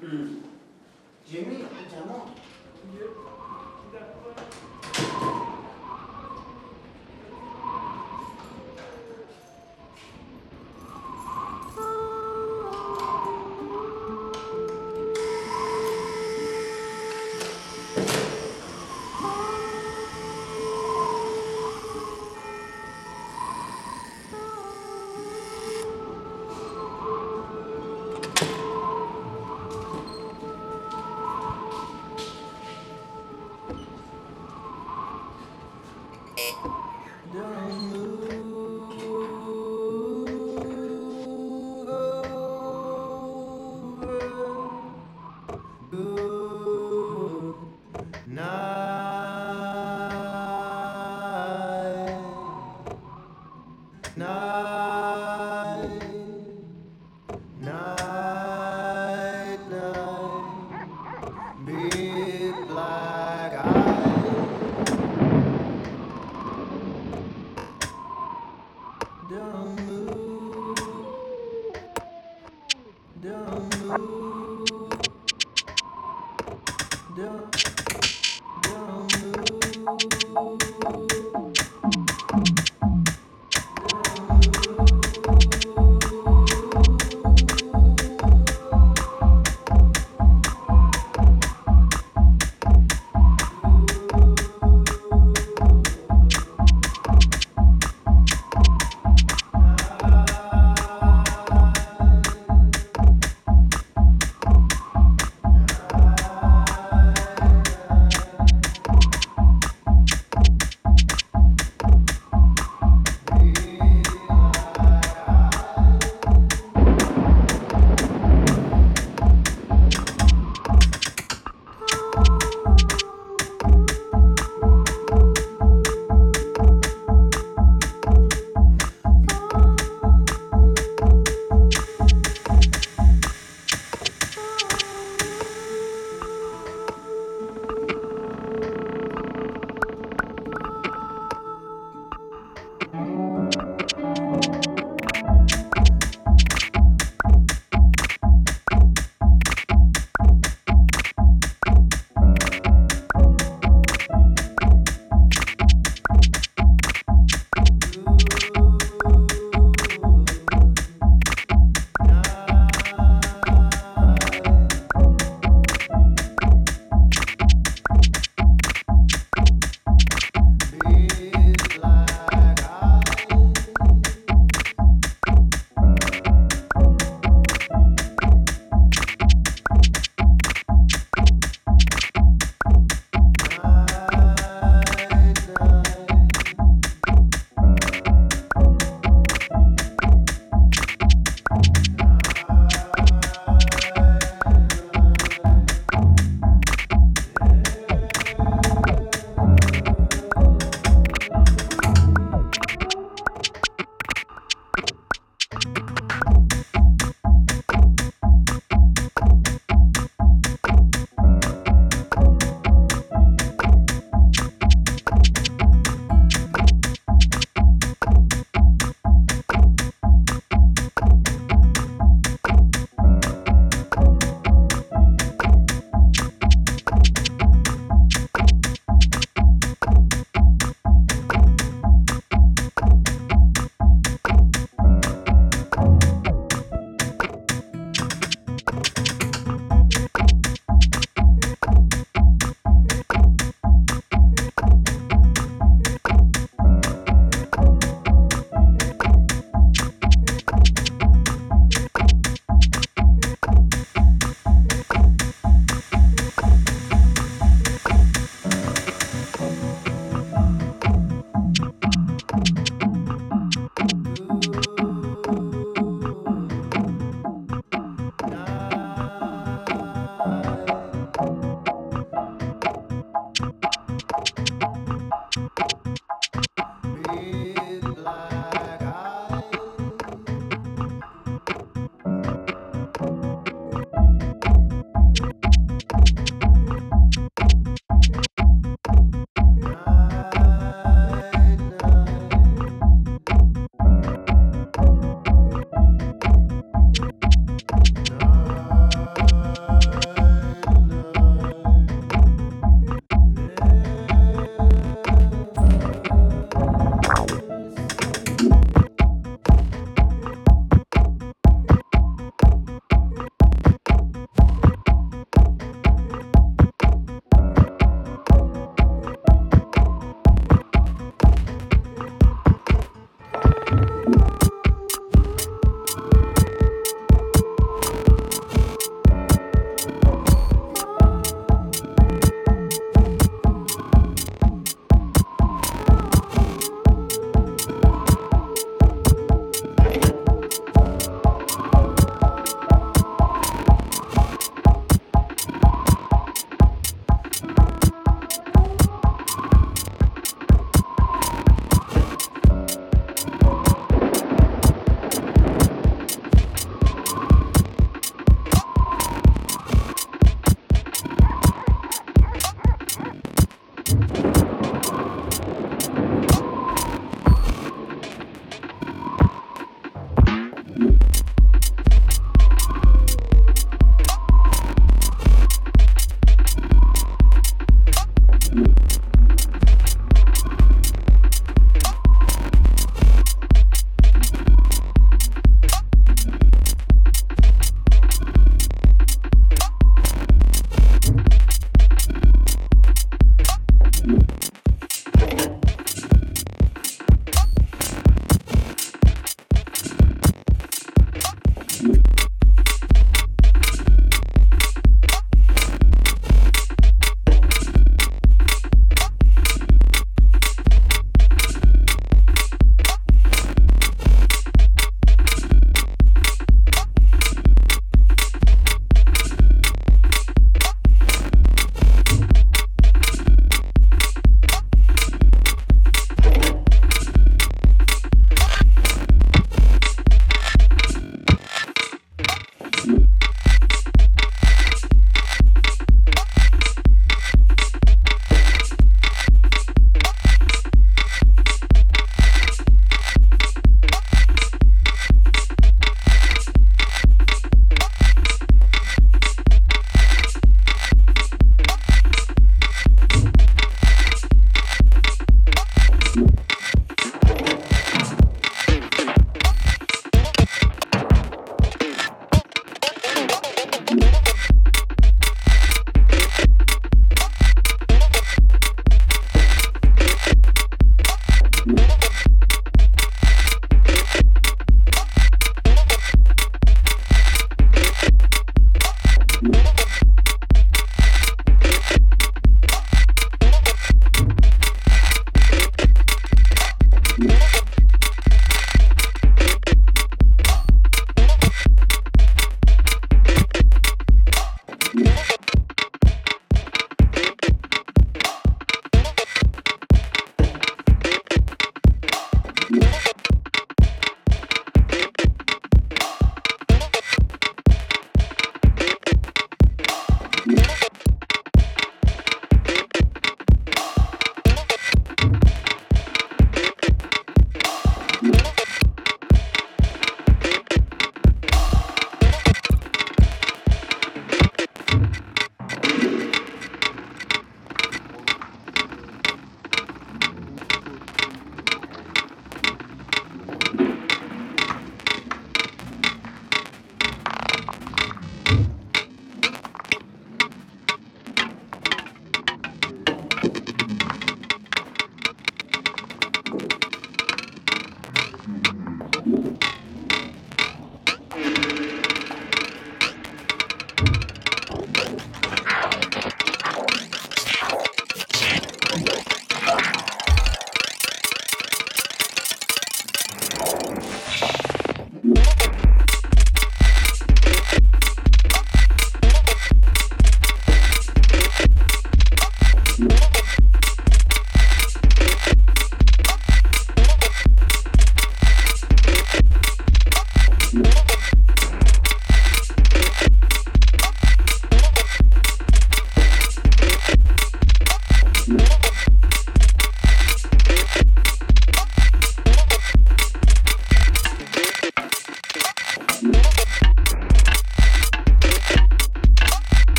Hmm. Jimmy, jangan. Night,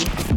Peace.